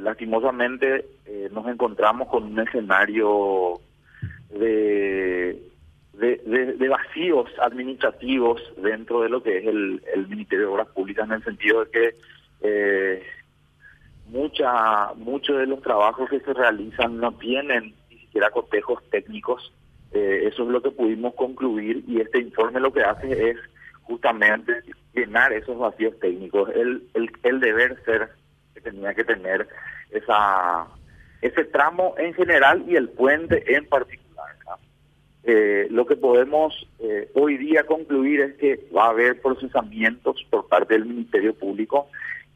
lastimosamente nos encontramos con un escenario de, de, vacíos administrativos dentro de lo que es el, Ministerio de Obras Públicas en el sentido de que eh, muchos de los trabajos que se realizan no tienen ni siquiera cotejos técnicos. Eh, eso es lo que pudimos concluir y este informe lo que hace es justamente llenar esos vacíos técnicos. El, deber ser tenía que tener esa ese tramo en general y el puente en particular. Eh, lo que podemos eh, hoy día concluir es que va a haber procesamientos por parte del Ministerio Público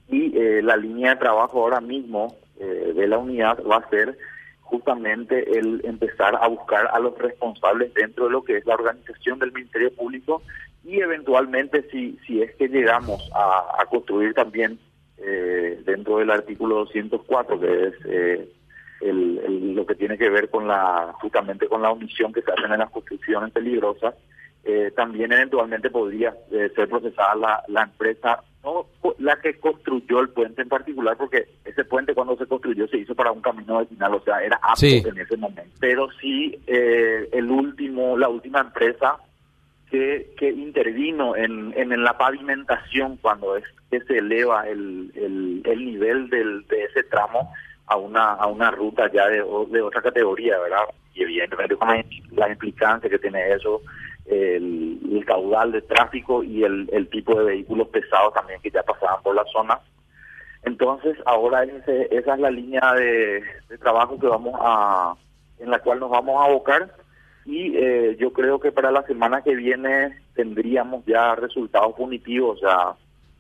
y eh, la línea de trabajo ahora mismo de la unidad va a ser justamente el empezar a buscar a los responsables dentro de lo que es la organización del Ministerio Público y eventualmente si, si es que llegamos a, construir también dentro del artículo 204 que es el, lo que tiene que ver con la justamente con la omisión que se hacen en las construcciones peligrosas, eh, también eventualmente podría eh, ser procesada la, la empresa, no la que construyó el puente en particular, porque ese puente cuando se construyó se hizo para un camino vecinal, o sea, era apto en ese momento. Pero sí, eh, el último, la última empresa que, que intervino en, en, la pavimentación cuando es que se eleva el, el, el nivel del, de ese tramo, a una a una ruta ya de, de otra categoría, ¿verdad? Y evidentemente con la, implicancia que tiene eso, el, caudal de tráfico y el, el tipo de vehículos pesados también que ya pasaban por la zona. Entonces, ahora ese, esa es la línea de, trabajo que vamos a, en la cual nos vamos a abocar y eh, yo creo que para la semana que viene tendríamos ya resultados punitivos, sea,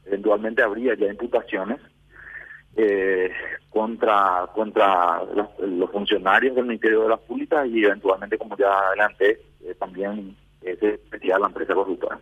eventualmente habría ya imputaciones eh, contra contra los, funcionarios del Ministerio de las Públicas y eventualmente, como ya adelante, eh, también eh, se la empresa corruptora.